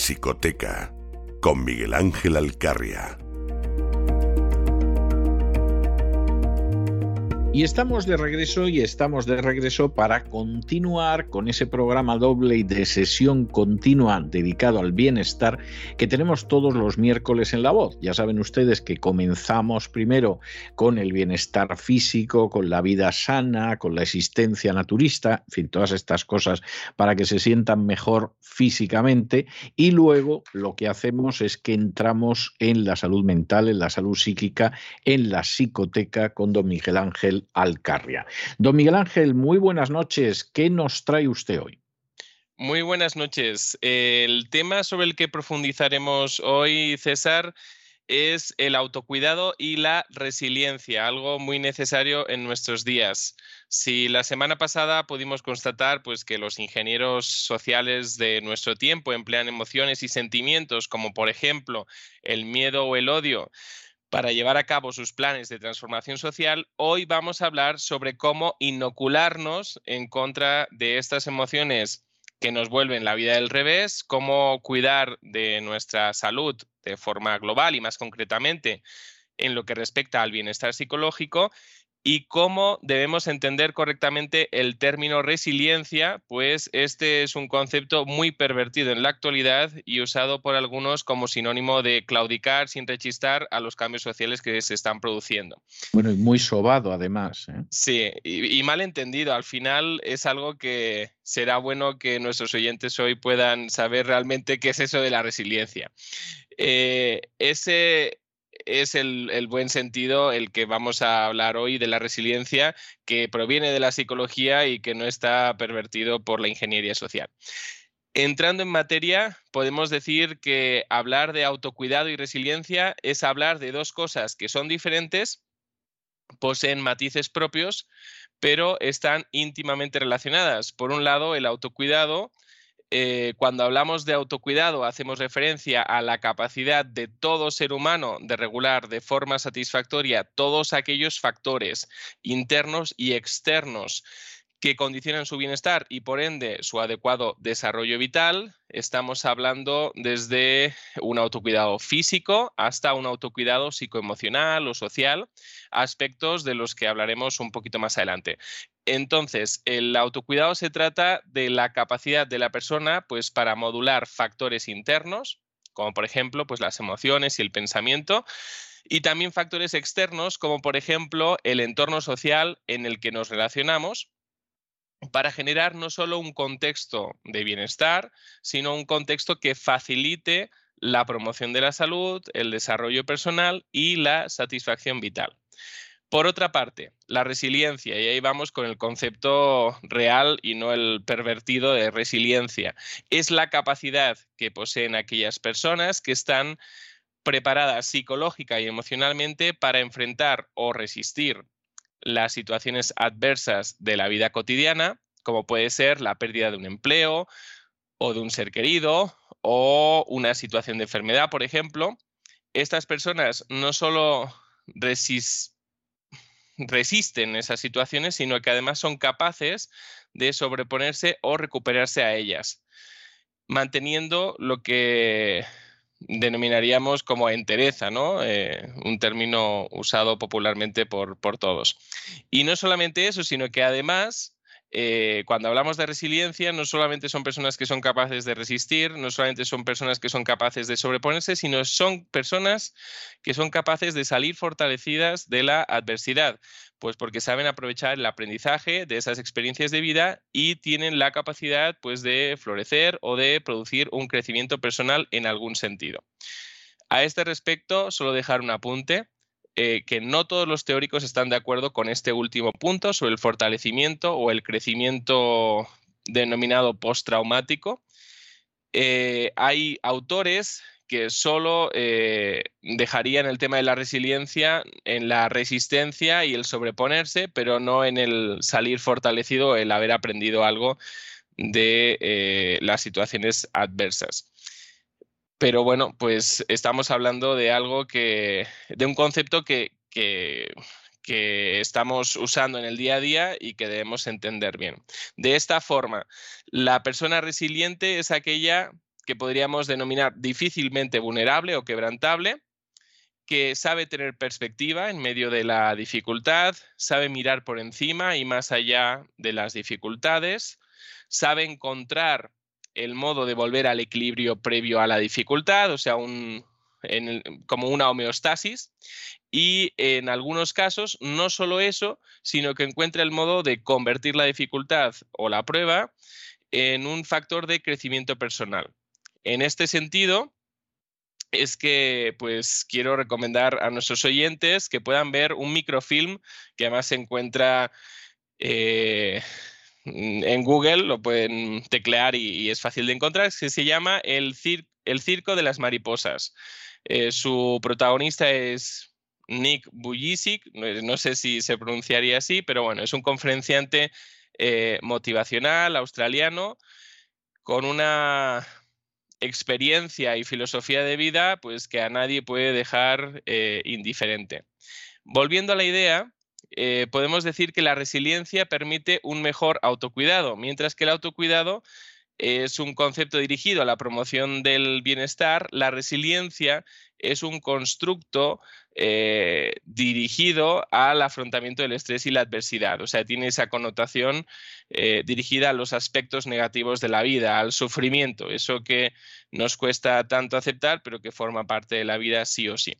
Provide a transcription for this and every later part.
Psicoteca con Miguel Ángel Alcarria. Y estamos de regreso y estamos de regreso para continuar con ese programa doble y de sesión continua dedicado al bienestar que tenemos todos los miércoles en La Voz. Ya saben ustedes que comenzamos primero con el bienestar físico, con la vida sana, con la existencia naturista, en fin, todas estas cosas para que se sientan mejor físicamente y luego lo que hacemos es que entramos en la salud mental, en la salud psíquica, en la psicoteca con don Miguel Ángel Alcarria. Don Miguel Ángel, muy buenas noches. ¿Qué nos trae usted hoy? Muy buenas noches. El tema sobre el que profundizaremos hoy, César, es el autocuidado y la resiliencia, algo muy necesario en nuestros días. Si la semana pasada pudimos constatar pues, que los ingenieros sociales de nuestro tiempo emplean emociones y sentimientos como por ejemplo el miedo o el odio para llevar a cabo sus planes de transformación social, hoy vamos a hablar sobre cómo inocularnos en contra de estas emociones que nos vuelven la vida del revés, cómo cuidar de nuestra salud de forma global y más concretamente en lo que respecta al bienestar psicológico y cómo debemos entender correctamente el término resiliencia, pues este es un concepto muy pervertido en la actualidad y usado por algunos como sinónimo de claudicar sin rechistar a los cambios sociales que se están produciendo. Bueno, y muy sobado además. ¿eh? Sí, y, mal entendido. Al final es algo que será bueno que nuestros oyentes hoy puedan saber realmente qué es eso de la resiliencia. Eh, ese, es el, buen sentido el que vamos a hablar hoy de la resiliencia que proviene de la psicología y que no está pervertido por la ingeniería social. Entrando en materia, podemos decir que hablar de autocuidado y resiliencia es hablar de dos cosas que son diferentes, poseen matices propios, pero están íntimamente relacionadas. Por un lado, el autocuidado eh, cuando hablamos de autocuidado hacemos referencia a la capacidad de todo ser humano de regular de forma satisfactoria todos aquellos factores internos y externos que condicionan su bienestar y por ende su adecuado desarrollo vital. Estamos hablando desde un autocuidado físico hasta un autocuidado psicoemocional o social, aspectos de los que hablaremos un poquito más adelante. Entonces, el autocuidado se trata de la capacidad de la persona pues, para modular factores internos, como por ejemplo pues, las emociones y el pensamiento, y también factores externos, como por ejemplo el entorno social en el que nos relacionamos, para generar no solo un contexto de bienestar, sino un contexto que facilite la promoción de la salud, el desarrollo personal y la satisfacción vital. Por otra parte, la resiliencia, y ahí vamos con el concepto real y no el pervertido de resiliencia, es la capacidad que poseen aquellas personas que están preparadas psicológica y emocionalmente para enfrentar o resistir las situaciones adversas de la vida cotidiana, como puede ser la pérdida de un empleo o de un ser querido o una situación de enfermedad, por ejemplo. Estas personas no solo resisten esas situaciones, sino que además son capaces de sobreponerse o recuperarse a ellas, manteniendo lo que denominaríamos como entereza, ¿no? Eh, un término usado popularmente por, por todos. Y no solamente eso, sino que además eh, cuando hablamos de resiliencia, no solamente son personas que son capaces de resistir, no solamente son personas que son capaces de sobreponerse, sino son personas que son capaces de salir fortalecidas de la adversidad, pues porque saben aprovechar el aprendizaje de esas experiencias de vida y tienen la capacidad pues de florecer o de producir un crecimiento personal en algún sentido. A este respecto, solo dejar un apunte. Eh, que no todos los teóricos están de acuerdo con este último punto sobre el fortalecimiento o el crecimiento denominado postraumático. Eh, hay autores que solo eh, dejarían el tema de la resiliencia en la resistencia y el sobreponerse, pero no en el salir fortalecido, el haber aprendido algo de las situaciones adversas. Pero bueno, pues estamos hablando de algo que, de un concepto que, que, estamos usando en el día a día y que debemos entender bien. De esta forma, la persona resiliente es aquella que podríamos denominar difícilmente vulnerable o quebrantable, que sabe tener perspectiva en medio de la dificultad, sabe mirar por encima y más allá de las dificultades, sabe encontrar el modo de volver al equilibrio previo a la dificultad, o sea, como una homeostasis. Y en algunos casos, no solo eso, sino que encuentra el modo de convertir la dificultad o la prueba en un factor de crecimiento personal. En este sentido, es que pues quiero recomendar a nuestros oyentes que puedan ver un microfilm que además se encuentra eh, en Google, lo pueden teclear y, es fácil de encontrar, se llama El, Circo de las Mariposas. Eh, su protagonista es Nick Bujicic, no, sé si se pronunciaría así, pero bueno, es un conferenciante eh, motivacional australiano con una experiencia y filosofía de vida pues que a nadie puede dejar eh, indiferente. Volviendo a la idea, eh, podemos decir que la resiliencia permite un mejor autocuidado, mientras que el autocuidado es un concepto dirigido a la promoción del bienestar, la resiliencia es un constructo eh, dirigido al afrontamiento del estrés y la adversidad. O sea, tiene esa connotación eh, dirigida a los aspectos negativos de la vida, al sufrimiento, eso que nos cuesta tanto aceptar, pero que forma parte de la vida sí o sí.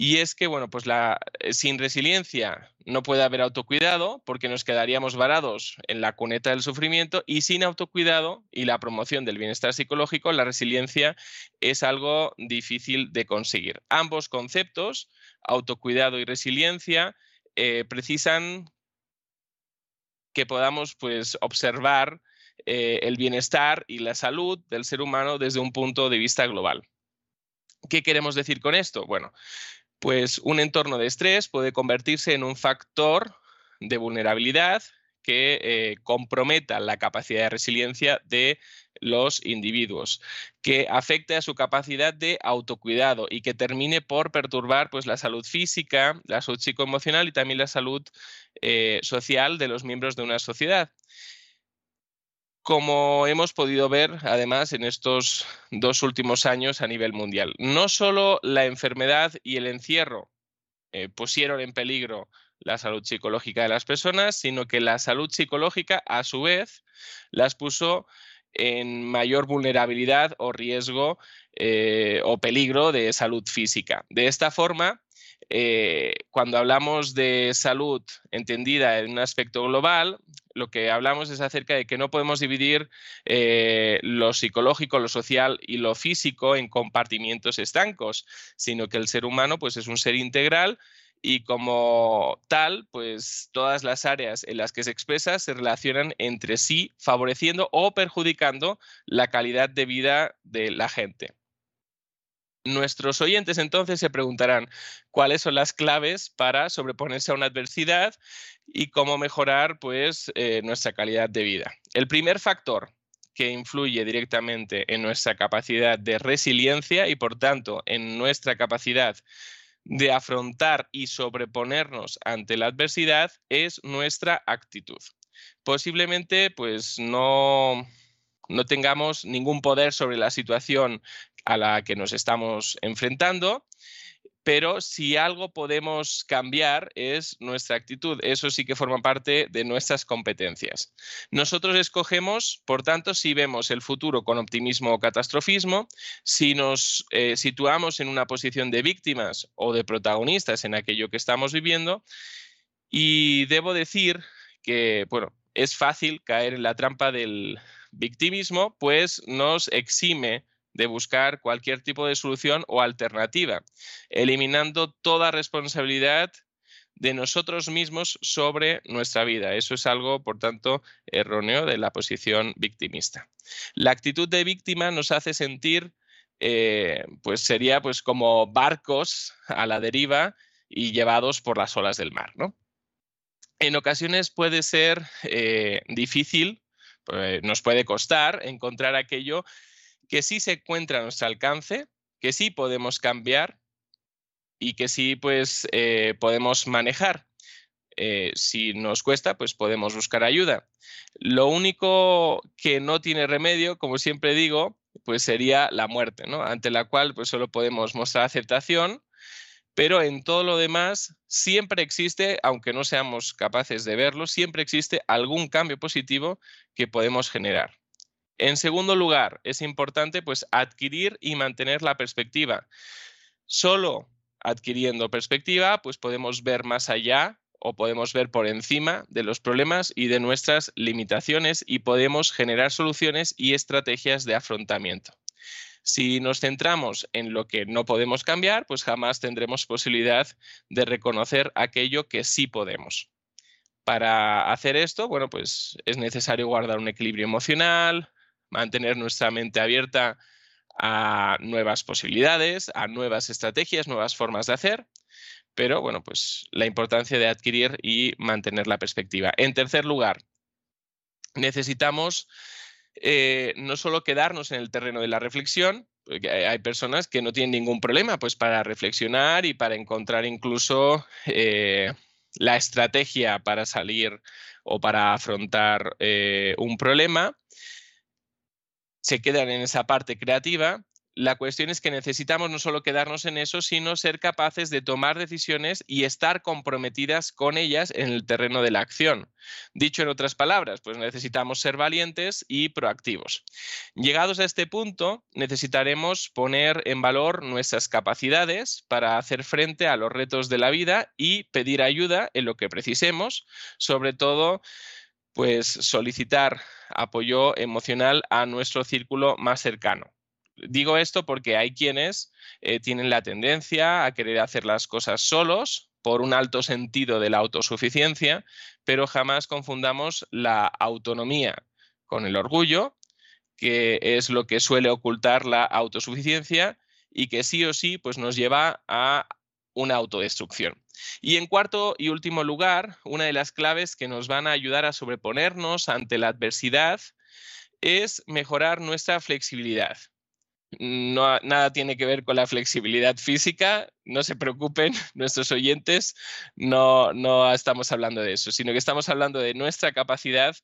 Y es que, bueno, pues eh, sin resiliencia no puede haber autocuidado porque nos quedaríamos varados en la cuneta del sufrimiento y sin autocuidado y la promoción del bienestar psicológico, la resiliencia es algo difícil de conseguir. Ambos conceptos, autocuidado y resiliencia, eh, precisan que podamos pues, observar eh, el bienestar y la salud del ser humano desde un punto de vista global. ¿Qué queremos decir con esto? Bueno, pues un entorno de estrés puede convertirse en un factor de vulnerabilidad que eh, comprometa la capacidad de resiliencia de los individuos, que afecte a su capacidad de autocuidado y que termine por perturbar pues, la salud física, la salud psicoemocional y también la salud eh, social de los miembros de una sociedad como hemos podido ver además en estos dos últimos años a nivel mundial. No solo la enfermedad y el encierro eh, pusieron en peligro la salud psicológica de las personas, sino que la salud psicológica a su vez las puso en mayor vulnerabilidad o riesgo eh, o peligro de salud física. De esta forma, eh, cuando hablamos de salud entendida en un aspecto global, lo que hablamos es acerca de que no podemos dividir eh, lo psicológico, lo social y lo físico en compartimientos estancos, sino que el ser humano pues, es un ser integral y como tal, pues todas las áreas en las que se expresa se relacionan entre sí, favoreciendo o perjudicando la calidad de vida de la gente. Nuestros oyentes entonces se preguntarán cuáles son las claves para sobreponerse a una adversidad y cómo mejorar pues, eh, nuestra calidad de vida. El primer factor que influye directamente en nuestra capacidad de resiliencia y por tanto en nuestra capacidad de afrontar y sobreponernos ante la adversidad es nuestra actitud. Posiblemente pues no no tengamos ningún poder sobre la situación a la que nos estamos enfrentando, pero si algo podemos cambiar es nuestra actitud. Eso sí que forma parte de nuestras competencias. Nosotros escogemos, por tanto, si vemos el futuro con optimismo o catastrofismo, si nos eh, situamos en una posición de víctimas o de protagonistas en aquello que estamos viviendo. Y debo decir que, bueno, es fácil caer en la trampa del victimismo, pues nos exime de buscar cualquier tipo de solución o alternativa, eliminando toda responsabilidad de nosotros mismos sobre nuestra vida. Eso es algo, por tanto, erróneo de la posición victimista. La actitud de víctima nos hace sentir, eh, pues sería pues como barcos a la deriva y llevados por las olas del mar, ¿no? En ocasiones puede ser eh, difícil, pues, nos puede costar encontrar aquello que sí se encuentra a nuestro alcance, que sí podemos cambiar y que sí pues eh, podemos manejar. Eh, si nos cuesta, pues podemos buscar ayuda. Lo único que no tiene remedio, como siempre digo, pues sería la muerte, ¿no? Ante la cual pues solo podemos mostrar aceptación, pero en todo lo demás siempre existe, aunque no seamos capaces de verlo, siempre existe algún cambio positivo que podemos generar. En segundo lugar, es importante pues adquirir y mantener la perspectiva. Solo adquiriendo perspectiva, pues podemos ver más allá o podemos ver por encima de los problemas y de nuestras limitaciones y podemos generar soluciones y estrategias de afrontamiento. Si nos centramos en lo que no podemos cambiar, pues jamás tendremos posibilidad de reconocer aquello que sí podemos. Para hacer esto, bueno, pues es necesario guardar un equilibrio emocional, mantener nuestra mente abierta a nuevas posibilidades, a nuevas estrategias, nuevas formas de hacer, pero bueno, pues la importancia de adquirir y mantener la perspectiva. En tercer lugar, necesitamos eh, no solo quedarnos en el terreno de la reflexión, porque hay personas que no tienen ningún problema pues para reflexionar y para encontrar incluso eh, la estrategia para salir o para afrontar eh, un problema, se quedan en esa parte creativa la cuestión es que necesitamos no solo quedarnos en eso, sino ser capaces de tomar decisiones y estar comprometidas con ellas en el terreno de la acción. Dicho en otras palabras, pues necesitamos ser valientes y proactivos. Llegados a este punto, necesitaremos poner en valor nuestras capacidades para hacer frente a los retos de la vida y pedir ayuda en lo que precisemos, sobre todo pues solicitar apoyo emocional a nuestro círculo más cercano. Digo esto porque hay quienes eh, tienen la tendencia a querer hacer las cosas solos por un alto sentido de la autosuficiencia, pero jamás confundamos la autonomía con el orgullo, que es lo que suele ocultar la autosuficiencia y que sí o sí pues nos lleva a una autodestrucción. Y en cuarto y último lugar, una de las claves que nos van a ayudar a sobreponernos ante la adversidad es mejorar nuestra flexibilidad no, nada tiene que ver con la flexibilidad física, no se preocupen nuestros oyentes, no, no estamos hablando de eso, sino que estamos hablando de nuestra capacidad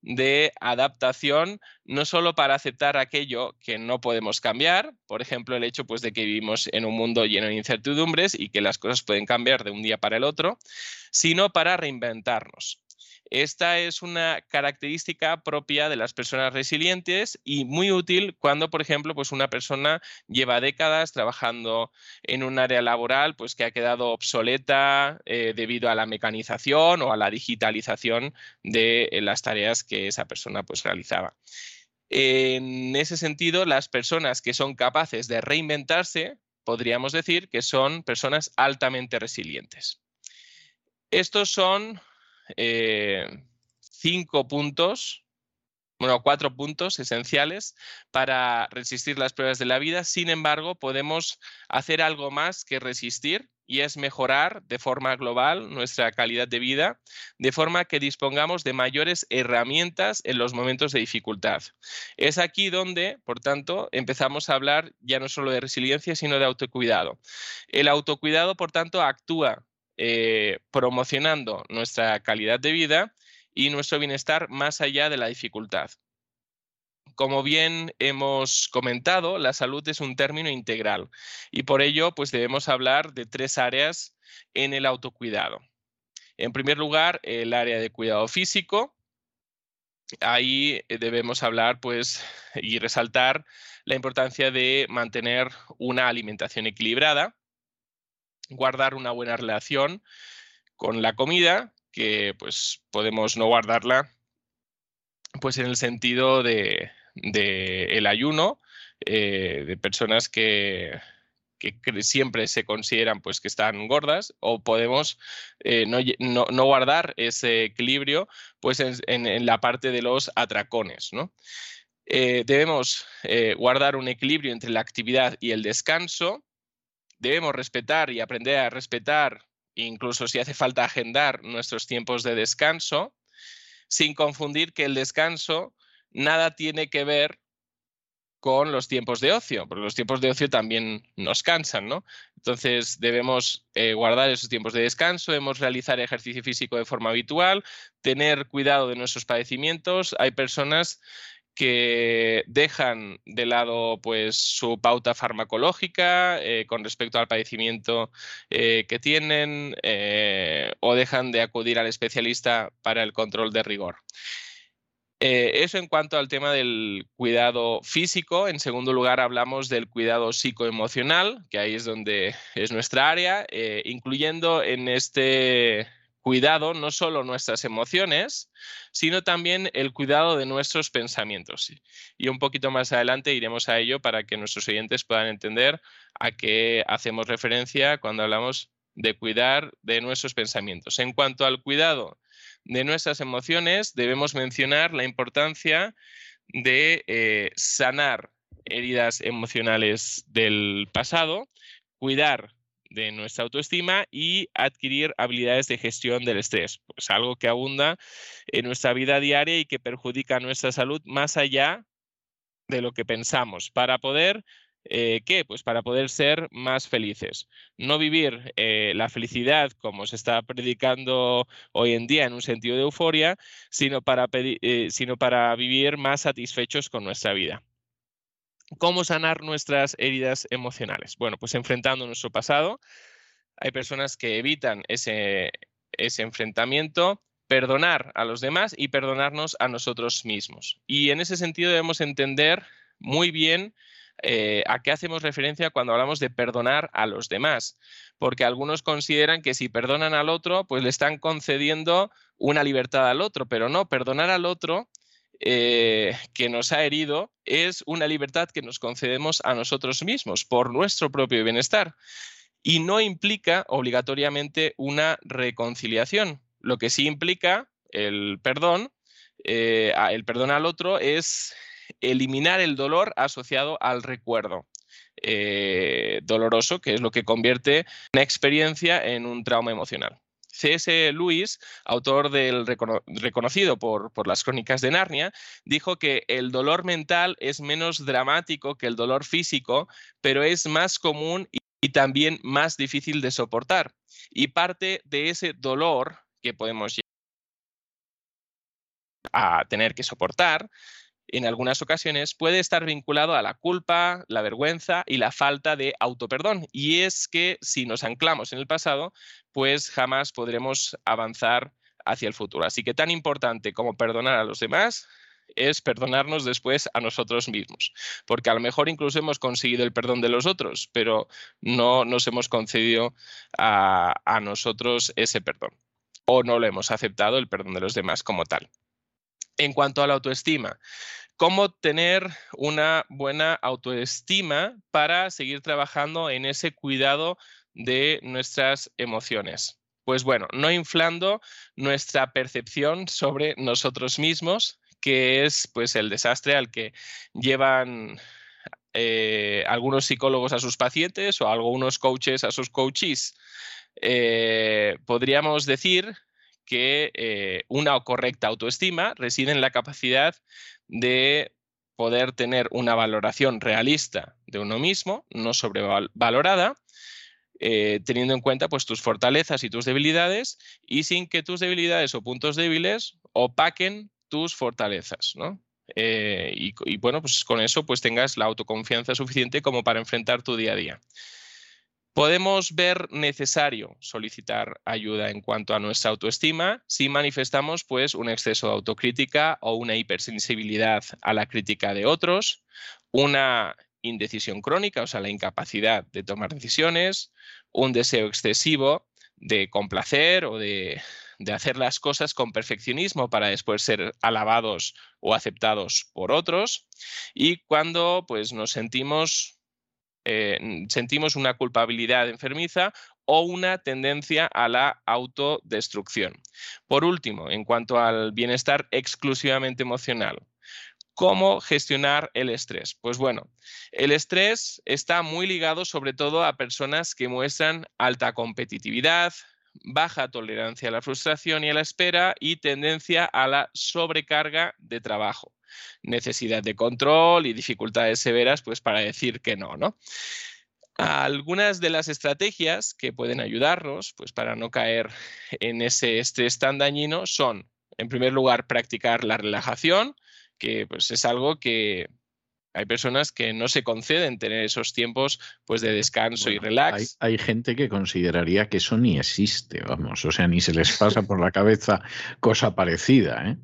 de adaptación, no solo para aceptar aquello que no podemos cambiar, por ejemplo, el hecho pues, de que vivimos en un mundo lleno de incertidumbres y que las cosas pueden cambiar de un día para el otro, sino para reinventarnos. Esta es una característica propia de las personas resilientes y muy útil cuando, por ejemplo, pues una persona lleva décadas trabajando en un área laboral pues que ha quedado obsoleta eh, debido a la mecanización o a la digitalización de eh, las tareas que esa persona pues realizaba. En ese sentido, las personas que son capaces de reinventarse, podríamos decir que son personas altamente resilientes. Estos son eh, cinco puntos, bueno, cuatro puntos esenciales para resistir las pruebas de la vida. Sin embargo, podemos hacer algo más que resistir y es mejorar de forma global nuestra calidad de vida, de forma que dispongamos de mayores herramientas en los momentos de dificultad. Es aquí donde, por tanto, empezamos a hablar ya no solo de resiliencia, sino de autocuidado. El autocuidado, por tanto, actúa eh, promocionando nuestra calidad de vida y nuestro bienestar más allá de la dificultad. Como bien hemos comentado, la salud es un término integral y por ello pues debemos hablar de tres áreas en el autocuidado. En primer lugar, el área de cuidado físico. Ahí eh, debemos hablar pues y resaltar la importancia de mantener una alimentación equilibrada guardar una buena relación con la comida, que pues podemos no guardarla pues en el sentido de, el ayuno, eh, de personas que, siempre se consideran pues que están gordas o podemos eh, no, guardar ese equilibrio pues en, la parte de los atracones, eh, debemos guardar un equilibrio entre la actividad y el descanso debemos respetar y aprender a respetar, incluso si hace falta agendar nuestros tiempos de descanso, sin confundir que el descanso nada tiene que ver con los tiempos de ocio, porque los tiempos de ocio también nos cansan, ¿no? Entonces debemos eh, guardar esos tiempos de descanso, debemos realizar ejercicio físico de forma habitual, tener cuidado de nuestros padecimientos. Hay personas que dejan de lado pues su pauta farmacológica eh, con respecto al padecimiento eh, que tienen eh, o dejan de acudir al especialista para el control de rigor. eso en cuanto al tema del cuidado físico. En segundo lugar, hablamos del cuidado psicoemocional, que ahí es donde es nuestra área, incluyendo en este cuidado no solo nuestras emociones, sino también el cuidado de nuestros pensamientos. Y un poquito más adelante iremos a ello para que nuestros oyentes puedan entender a qué hacemos referencia cuando hablamos de cuidar de nuestros pensamientos. En cuanto al cuidado de nuestras emociones, debemos mencionar la importancia de eh, sanar heridas emocionales del pasado, cuidar de nuestra autoestima y adquirir habilidades de gestión del estrés, pues algo que abunda en nuestra vida diaria y que perjudica nuestra salud más allá de lo que pensamos, para poder eh, ¿Qué? Pues para poder ser más felices. No vivir eh, la felicidad como se está predicando hoy en día en un sentido de euforia, sino para, eh, sino para vivir más satisfechos con nuestra vida. ¿Cómo sanar nuestras heridas emocionales? Bueno, pues enfrentando nuestro pasado. Hay personas que evitan ese, ese enfrentamiento, perdonar a los demás y perdonarnos a nosotros mismos. Y en ese sentido debemos entender muy bien eh, a qué hacemos referencia cuando hablamos de perdonar a los demás, porque algunos consideran que si perdonan al otro, pues le están concediendo una libertad al otro, pero no, perdonar al otro eh, que nos ha herido es una libertad que nos concedemos a nosotros mismos por nuestro propio bienestar y no implica obligatoriamente una reconciliación. Lo que sí implica el perdón, eh, el perdón al otro es eliminar el dolor asociado al recuerdo. Eh, doloroso, que es lo que convierte una experiencia en un trauma emocional. C.S. Lewis, autor del reconocido por, las crónicas de Narnia, dijo que el dolor mental es menos dramático que el dolor físico, pero es más común y, y también más difícil de soportar. Y parte de ese dolor que podemos a tener que soportar en algunas ocasiones puede estar vinculado a la culpa, la vergüenza y la falta de autoperdón. Y es que si nos anclamos en el pasado, pues jamás podremos avanzar hacia el futuro. Así que tan importante como perdonar a los demás es perdonarnos después a nosotros mismos, porque a lo mejor incluso hemos conseguido el perdón de los otros, pero no nos hemos concedido a, a nosotros ese perdón o no lo hemos aceptado el perdón de los demás como tal. En cuanto a la autoestima, ¿cómo tener una buena autoestima para seguir trabajando en ese cuidado de nuestras emociones? Pues bueno, no inflando nuestra percepción sobre nosotros mismos, que es pues el desastre al que llevan eh, algunos psicólogos a sus pacientes o algunos coaches a sus coaches. Eh, podríamos decir que eh, una correcta autoestima reside en la capacidad de poder tener una valoración realista de uno mismo, no sobrevalorada, eh, teniendo en cuenta pues, tus fortalezas y tus debilidades y sin que tus debilidades o puntos débiles opaquen tus fortalezas. Eh, y, y, bueno, pues con eso pues tengas la autoconfianza suficiente como para enfrentar tu día a día. Podemos ver necesario solicitar ayuda en cuanto a nuestra autoestima si manifestamos pues un exceso de autocrítica o una hipersensibilidad a la crítica de otros, una indecisión crónica, o sea, la incapacidad de tomar decisiones, un deseo excesivo de complacer o de, de hacer las cosas con perfeccionismo para después ser alabados o aceptados por otros. Y cuando pues nos sentimos eh, sentimos una culpabilidad enfermiza o una tendencia a la autodestrucción. Por último, en cuanto al bienestar exclusivamente emocional, ¿Cómo gestionar el estrés? Pues bueno, el estrés está muy ligado sobre todo a personas que muestran alta competitividad, baja tolerancia a la frustración y a la espera y tendencia a la sobrecarga de trabajo necesidad de control y dificultades severas, pues para decir que no, ¿no? Algunas de las estrategias que pueden ayudarnos, pues para no caer en ese estrés tan dañino, son, en primer lugar, practicar la relajación, que pues es algo que hay personas que no se conceden tener esos tiempos pues de descanso y relax. Hay, hay, gente que consideraría que eso ni existe, vamos, o sea, ni se les pasa por la cabeza cosa parecida, ¿eh?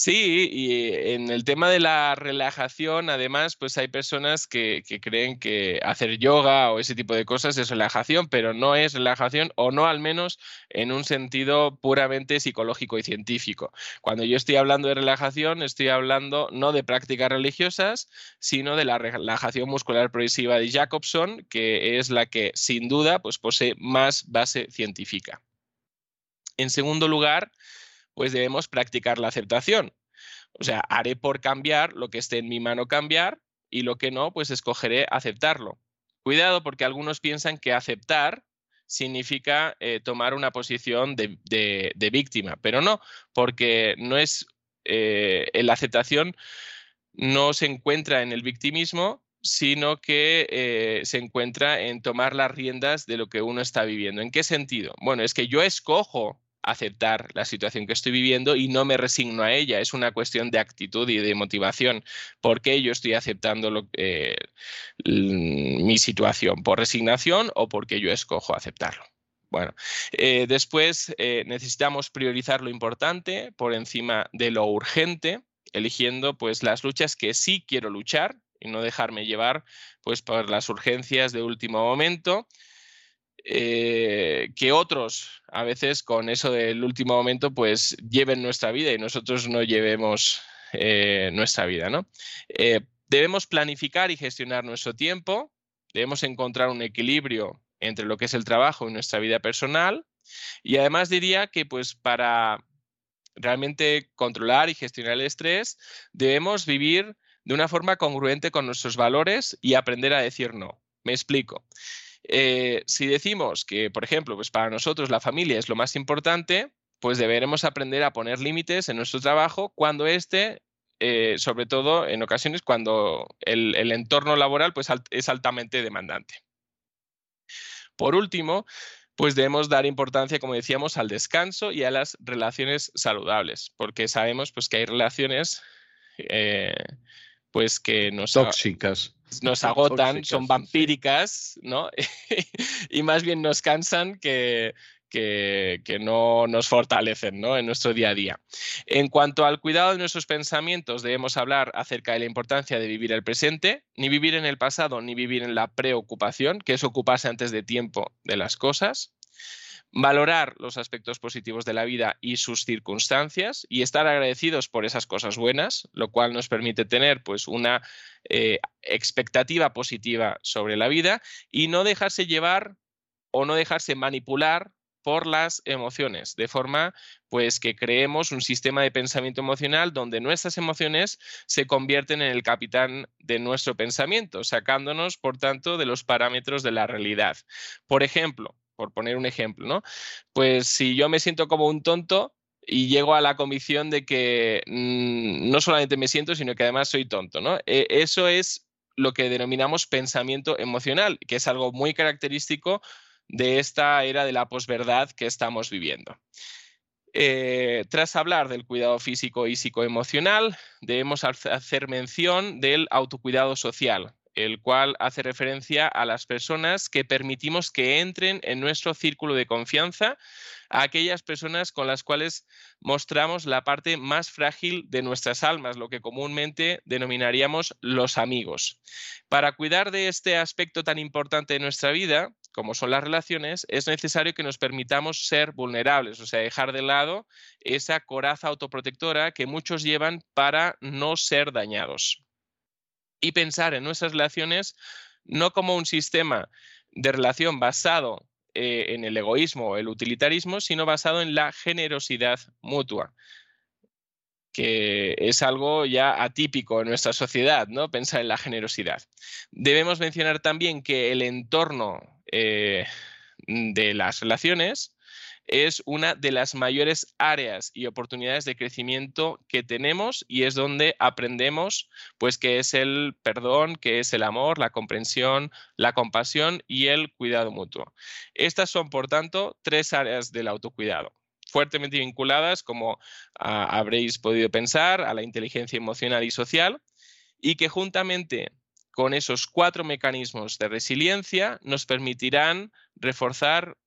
Sí, y en el tema de la relajación, además, pues hay personas que, creen que hacer yoga o ese tipo de cosas es relajación, pero no es relajación, o no al menos en un sentido puramente psicológico y científico. Cuando yo estoy hablando de relajación, estoy hablando no de prácticas religiosas, sino de la relajación muscular progresiva de Jacobson, que es la que sin duda pues, posee más base científica. En segundo lugar, pues debemos practicar la aceptación. O sea, haré por cambiar lo que esté en mi mano cambiar y lo que no, pues escogeré aceptarlo. Cuidado porque algunos piensan que aceptar significa eh, tomar una posición de, víctima, pero no, porque no es eh, la aceptación no se encuentra en el victimismo, sino que eh, se encuentra en tomar las riendas de lo que uno está viviendo. ¿En qué sentido? Bueno, es que yo escojo aceptar la situación que estoy viviendo y no me resigno a ella. Es una cuestión de actitud y de motivación. ¿Por qué yo estoy aceptando eh, mi situación? ¿Por resignación o porque yo escojo aceptarlo? Bueno, eh, después eh, necesitamos priorizar lo importante por encima de lo urgente, eligiendo pues las luchas que sí quiero luchar y no dejarme llevar pues por las urgencias de último momento eh, que otros a veces con eso del último momento pues lleven nuestra vida y nosotros no llevemos eh, nuestra vida. ¿no? Eh, debemos planificar y gestionar nuestro tiempo, debemos encontrar un equilibrio entre lo que es el trabajo y nuestra vida personal y además diría que pues para realmente controlar y gestionar el estrés debemos vivir de una forma congruente con nuestros valores y aprender a decir no. Me explico. Eh, si decimos que, por ejemplo, pues para nosotros la familia es lo más importante, pues deberemos aprender a poner límites en nuestro trabajo cuando este, eh, sobre todo en ocasiones cuando el, entorno laboral pues, es altamente demandante. Por último, pues debemos dar importancia, como decíamos, al descanso y a las relaciones saludables, porque sabemos pues, que hay relaciones eh, pues que nos tóxicas nos agotan, son vampíricas, ¿no? y más bien nos cansan que, que, no nos fortalecen ¿no? en nuestro día a día. En cuanto al cuidado de nuestros pensamientos, debemos hablar acerca de la importancia de vivir el presente, ni vivir en el pasado, ni vivir en la preocupación, que es ocuparse antes de tiempo de las cosas valorar los aspectos positivos de la vida y sus circunstancias y estar agradecidos por esas cosas buenas, lo cual nos permite tener pues una eh, expectativa positiva sobre la vida y no dejarse llevar o no dejarse manipular por las emociones, de forma pues que creemos un sistema de pensamiento emocional donde nuestras emociones se convierten en el capitán de nuestro pensamiento, sacándonos por tanto de los parámetros de la realidad. Por ejemplo, por poner un ejemplo, ¿no? Pues si yo me siento como un tonto y llego a la convicción de que mm, no solamente me siento, sino que además soy tonto, ¿no? E, eso es lo que denominamos pensamiento emocional, que es algo muy característico de esta era de la posverdad que estamos viviendo. Eh, tras hablar del cuidado físico y psicoemocional, debemos hacer mención del autocuidado social, el cual hace referencia a las personas que permitimos que entren en nuestro círculo de confianza, a aquellas personas con las cuales mostramos la parte más frágil de nuestras almas, lo que comúnmente denominaríamos los amigos. Para cuidar de este aspecto tan importante de nuestra vida, como son las relaciones, es necesario que nos permitamos ser vulnerables, o sea, dejar de lado esa coraza autoprotectora que muchos llevan para no ser dañados y pensar en nuestras relaciones no como un sistema de relación basado eh, en el egoísmo o el utilitarismo, sino basado en la generosidad mutua, que es algo ya atípico en nuestra sociedad, ¿no? Pensar en la generosidad. Debemos mencionar también que el entorno eh, de las relaciones es una de las mayores áreas y oportunidades de crecimiento que tenemos y es donde aprendemos pues que es el perdón, que es el amor, la comprensión, la compasión y el cuidado mutuo. Estas son, por tanto, tres áreas del autocuidado fuertemente vinculadas, como ah, habréis podido pensar, a la inteligencia emocional y social, y que juntamente con esos cuatro mecanismos de resiliencia nos permitirán reforzar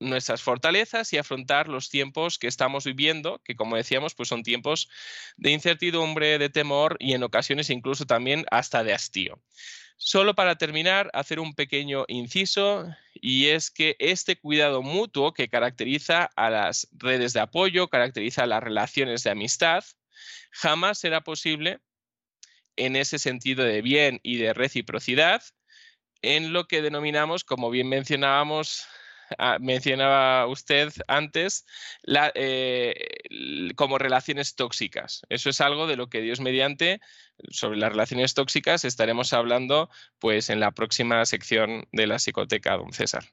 nuestras fortalezas y afrontar los tiempos que estamos viviendo, que como decíamos, pues son tiempos de incertidumbre, de temor y en ocasiones incluso también hasta de hastío. Solo para terminar, hacer un pequeño inciso y es que este cuidado mutuo que caracteriza a las redes de apoyo, caracteriza a las relaciones de amistad, jamás será posible en ese sentido de bien y de reciprocidad en lo que denominamos, como bien mencionábamos Ah, mencionaba usted antes, eh, como relaciones tóxicas. Eso es algo de lo que Dios mediante, sobre las relaciones tóxicas, estaremos hablando pues en la próxima sección de la psicoteca, don César.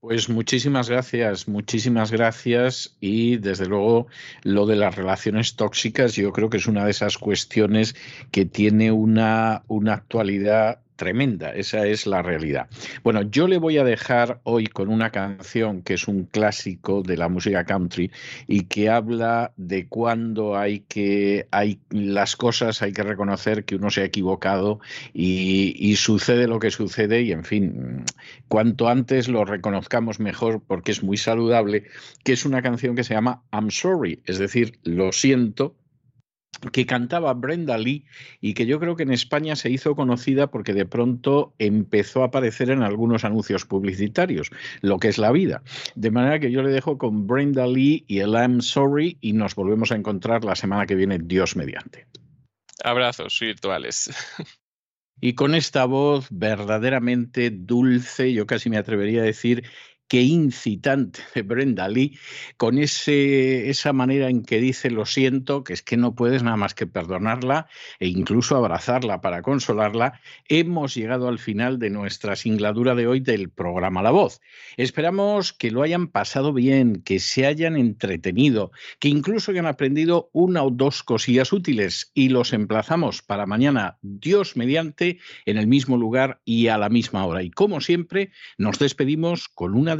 Pues muchísimas gracias, muchísimas gracias y desde luego lo de las relaciones tóxicas yo creo que es una de esas cuestiones que tiene una, una actualidad tremenda, esa es la realidad. Bueno, yo le voy a dejar hoy con una canción que es un clásico de la música country y que habla de cuando hay que, hay las cosas, hay que reconocer que uno se ha equivocado y, y sucede lo que sucede y en fin, cuanto antes lo reconozcamos mejor porque es muy saludable, que es una canción que se llama I'm sorry, es decir, lo siento que cantaba Brenda Lee y que yo creo que en España se hizo conocida porque de pronto empezó a aparecer en algunos anuncios publicitarios, lo que es la vida. De manera que yo le dejo con Brenda Lee y el I'm Sorry y nos volvemos a encontrar la semana que viene, Dios mediante. Abrazos virtuales. Y con esta voz verdaderamente dulce, yo casi me atrevería a decir qué incitante de Brenda Lee, con ese, esa manera en que dice lo siento, que es que no puedes nada más que perdonarla e incluso abrazarla para consolarla, hemos llegado al final de nuestra singladura de hoy del programa La Voz. Esperamos que lo hayan pasado bien, que se hayan entretenido, que incluso hayan aprendido una o dos cosillas útiles y los emplazamos para mañana, Dios mediante, en el mismo lugar y a la misma hora. Y como siempre, nos despedimos con una